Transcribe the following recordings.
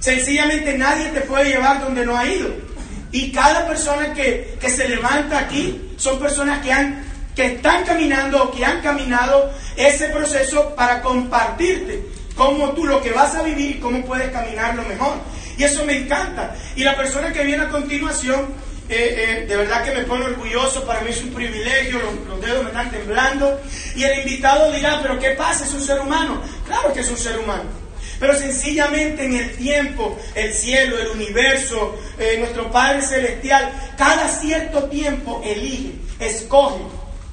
Sencillamente nadie te puede llevar donde no ha ido. Y cada persona que, se levanta aquí son personas que, han, que están caminando o que han caminado ese proceso para compartirte cómo tú lo que vas a vivir y cómo puedes caminarlo mejor. Y eso me encanta. Y la persona que viene a continuación, eh, eh, de verdad que me pone orgulloso, para mí es un privilegio, los, los, dedos me están temblando. Y el invitado dirá, pero ¿qué pasa? Es un ser humano. Claro que es un ser humano. Pero sencillamente en el tiempo, el cielo, el universo, eh, nuestro Padre Celestial, cada cierto tiempo elige, escoge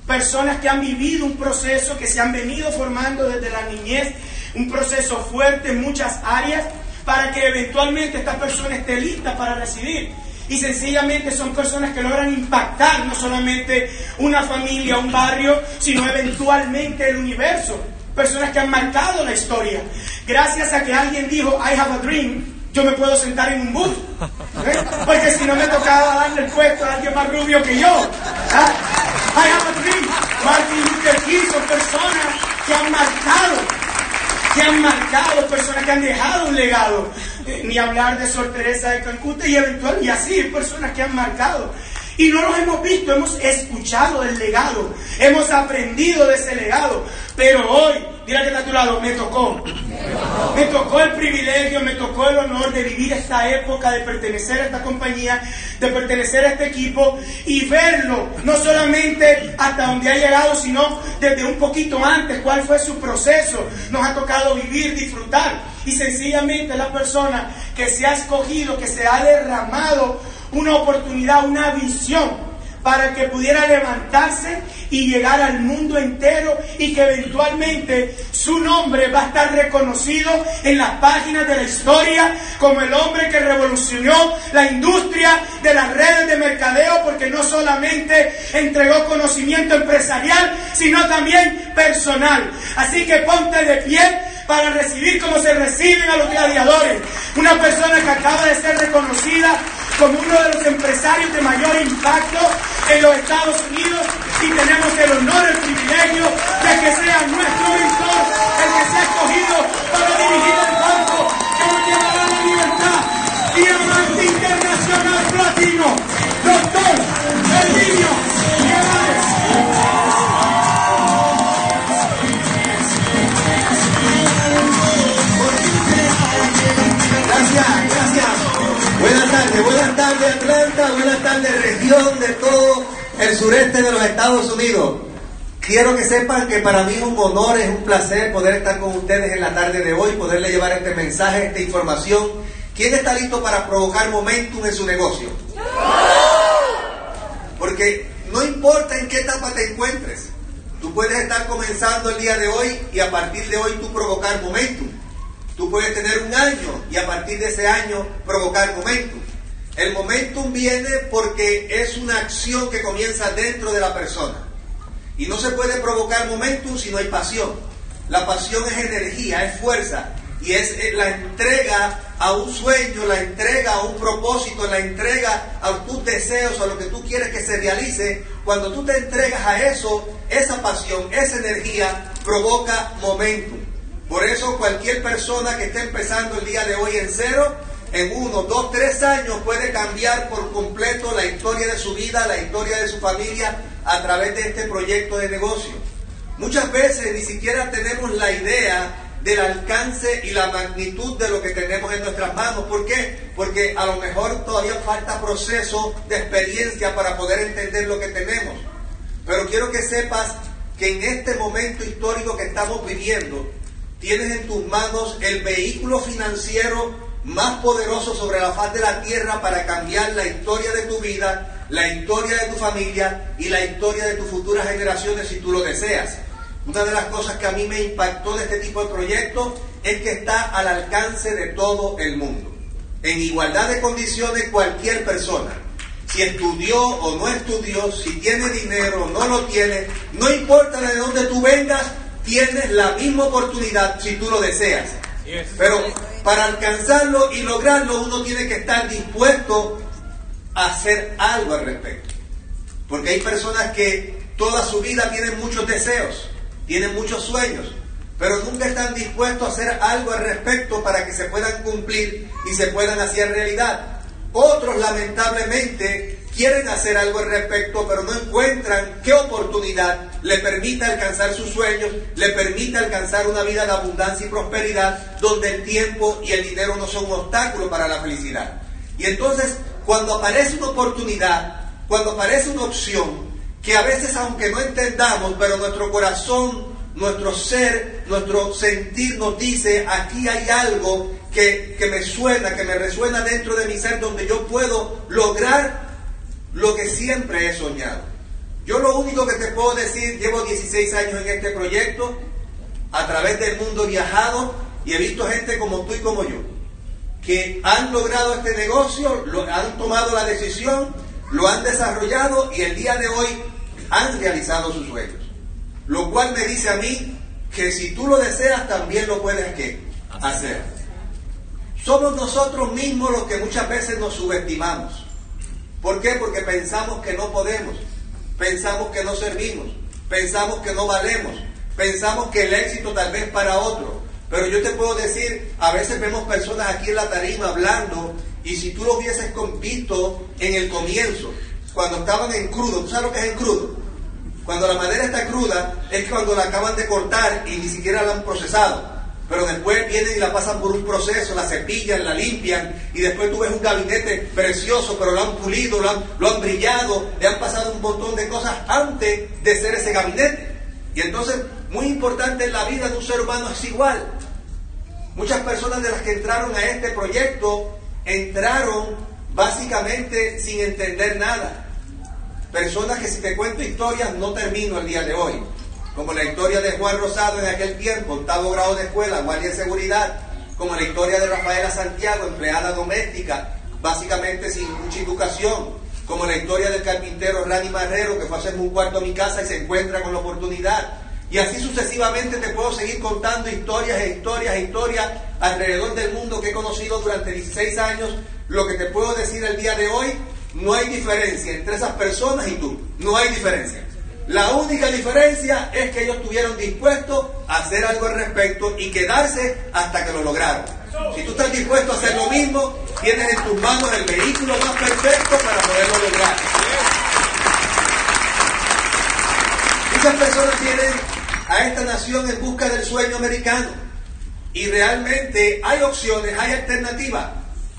personas que han vivido un proceso, que se han venido formando desde la niñez, un proceso fuerte en muchas áreas, para que eventualmente esta persona esté lista para recibir. Y sencillamente son personas que logran impactar no solamente una familia, un barrio, sino eventualmente el universo personas que han marcado la historia. Gracias a que alguien dijo, I have a dream, yo me puedo sentar en un bus. ¿eh? Porque si no me tocaba darle el puesto a alguien más rubio que yo. ¿ah? I have a dream. Martin Luther King son personas que han marcado, que han marcado, personas que han dejado un legado. Eh, ni hablar de Sor Teresa de Calcuta y eventual, y así, personas que han marcado. Y no los hemos visto, hemos escuchado el legado, hemos aprendido de ese legado. Pero hoy, mira que está a tu lado, me tocó. Me tocó el privilegio, me tocó el honor de vivir esta época, de pertenecer a esta compañía, de pertenecer a este equipo y verlo, no solamente hasta donde ha llegado, sino desde un poquito antes, cuál fue su proceso. Nos ha tocado vivir, disfrutar. Y sencillamente la persona que se ha escogido, que se ha derramado una oportunidad, una visión para que pudiera levantarse y llegar al mundo entero y que eventualmente su nombre va a estar reconocido en las páginas de la historia como el hombre que revolucionó la industria de las redes de mercadeo porque no solamente entregó conocimiento empresarial, sino también personal. Así que ponte de pie para recibir como se reciben a los gladiadores. Una persona que acaba de ser reconocida como uno de los empresarios de mayor impacto en los Estados Unidos y tenemos el honor, el privilegio de que sea nuestro mentor el que Buenas tardes región de todo el sureste de los Estados Unidos. Quiero que sepan que para mí es un honor, es un placer poder estar con ustedes en la tarde de hoy, poderle llevar este mensaje, esta información. ¿Quién está listo para provocar momentum en su negocio? Porque no importa en qué etapa te encuentres, tú puedes estar comenzando el día de hoy y a partir de hoy tú provocar momentum. Tú puedes tener un año y a partir de ese año provocar momentum. El momentum viene porque es una acción que comienza dentro de la persona. Y no se puede provocar momentum si no hay pasión. La pasión es energía, es fuerza. Y es eh, la entrega a un sueño, la entrega a un propósito, la entrega a tus deseos, a lo que tú quieres que se realice. Cuando tú te entregas a eso, esa pasión, esa energía provoca momentum. Por eso cualquier persona que esté empezando el día de hoy en cero, en uno, dos, tres años puede cambiar por completo la historia de su vida, la historia de su familia a través de este proyecto de negocio. Muchas veces ni siquiera tenemos la idea del alcance y la magnitud de lo que tenemos en nuestras manos. ¿Por qué? Porque a lo mejor todavía falta proceso de experiencia para poder entender lo que tenemos. Pero quiero que sepas que en este momento histórico que estamos viviendo, tienes en tus manos el vehículo financiero más poderoso sobre la faz de la tierra para cambiar la historia de tu vida, la historia de tu familia y la historia de tus futuras generaciones si tú lo deseas. Una de las cosas que a mí me impactó de este tipo de proyectos es que está al alcance de todo el mundo. En igualdad de condiciones cualquier persona, si estudió o no estudió, si tiene dinero o no lo tiene, no importa de dónde tú vengas, tienes la misma oportunidad si tú lo deseas. Pero para alcanzarlo y lograrlo uno tiene que estar dispuesto a hacer algo al respecto. Porque hay personas que toda su vida tienen muchos deseos, tienen muchos sueños, pero nunca están dispuestos a hacer algo al respecto para que se puedan cumplir y se puedan hacer realidad. Otros lamentablemente quieren hacer algo al respecto, pero no encuentran qué oportunidad le permita alcanzar sus sueños, le permita alcanzar una vida de abundancia y prosperidad, donde el tiempo y el dinero no son un obstáculo para la felicidad. Y entonces, cuando aparece una oportunidad, cuando aparece una opción, que a veces aunque no entendamos, pero nuestro corazón, nuestro ser, nuestro sentir nos dice, aquí hay algo que, que me suena, que me resuena dentro de mi ser, donde yo puedo lograr lo que siempre he soñado. Yo lo único que te puedo decir, llevo 16 años en este proyecto, a través del mundo he viajado y he visto gente como tú y como yo, que han logrado este negocio, lo, han tomado la decisión, lo han desarrollado y el día de hoy han realizado sus sueños. Lo cual me dice a mí que si tú lo deseas también lo puedes hacer. Somos nosotros mismos los que muchas veces nos subestimamos. ¿Por qué? Porque pensamos que no podemos, pensamos que no servimos, pensamos que no valemos, pensamos que el éxito tal vez para otro. Pero yo te puedo decir, a veces vemos personas aquí en la tarima hablando y si tú lo hubieses visto en el comienzo, cuando estaban en crudo, ¿tú sabes lo que es en crudo? Cuando la madera está cruda es cuando la acaban de cortar y ni siquiera la han procesado pero después vienen y la pasan por un proceso, la cepillan, la limpian, y después tú ves un gabinete precioso, pero lo han pulido, lo han, lo han brillado, le han pasado un montón de cosas antes de ser ese gabinete. Y entonces, muy importante en la vida de un ser humano es igual. Muchas personas de las que entraron a este proyecto entraron básicamente sin entender nada. Personas que si te cuento historias no termino el día de hoy como la historia de Juan Rosado en aquel tiempo, octavo grado de escuela, guardia de seguridad, como la historia de Rafaela Santiago, empleada doméstica, básicamente sin mucha educación, como la historia del carpintero Rani Marrero, que fue a hacerme un cuarto a mi casa y se encuentra con la oportunidad. Y así sucesivamente te puedo seguir contando historias e historias e historias alrededor del mundo que he conocido durante 16 años. Lo que te puedo decir el día de hoy, no hay diferencia entre esas personas y tú. No hay diferencia. La única diferencia es que ellos estuvieron dispuestos a hacer algo al respecto y quedarse hasta que lo lograron. Si tú estás dispuesto a hacer lo mismo, tienes en tus manos el vehículo más perfecto para poderlo lograr. Muchas personas vienen a esta nación en busca del sueño americano y realmente hay opciones, hay alternativas,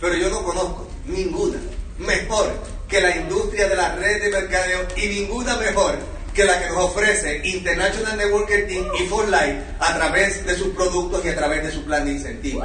pero yo no conozco ninguna mejor que la industria de la red de mercadeo y ninguna mejor que la que nos ofrece International Networking y For Life a través de sus productos y a través de su plan de incentivos.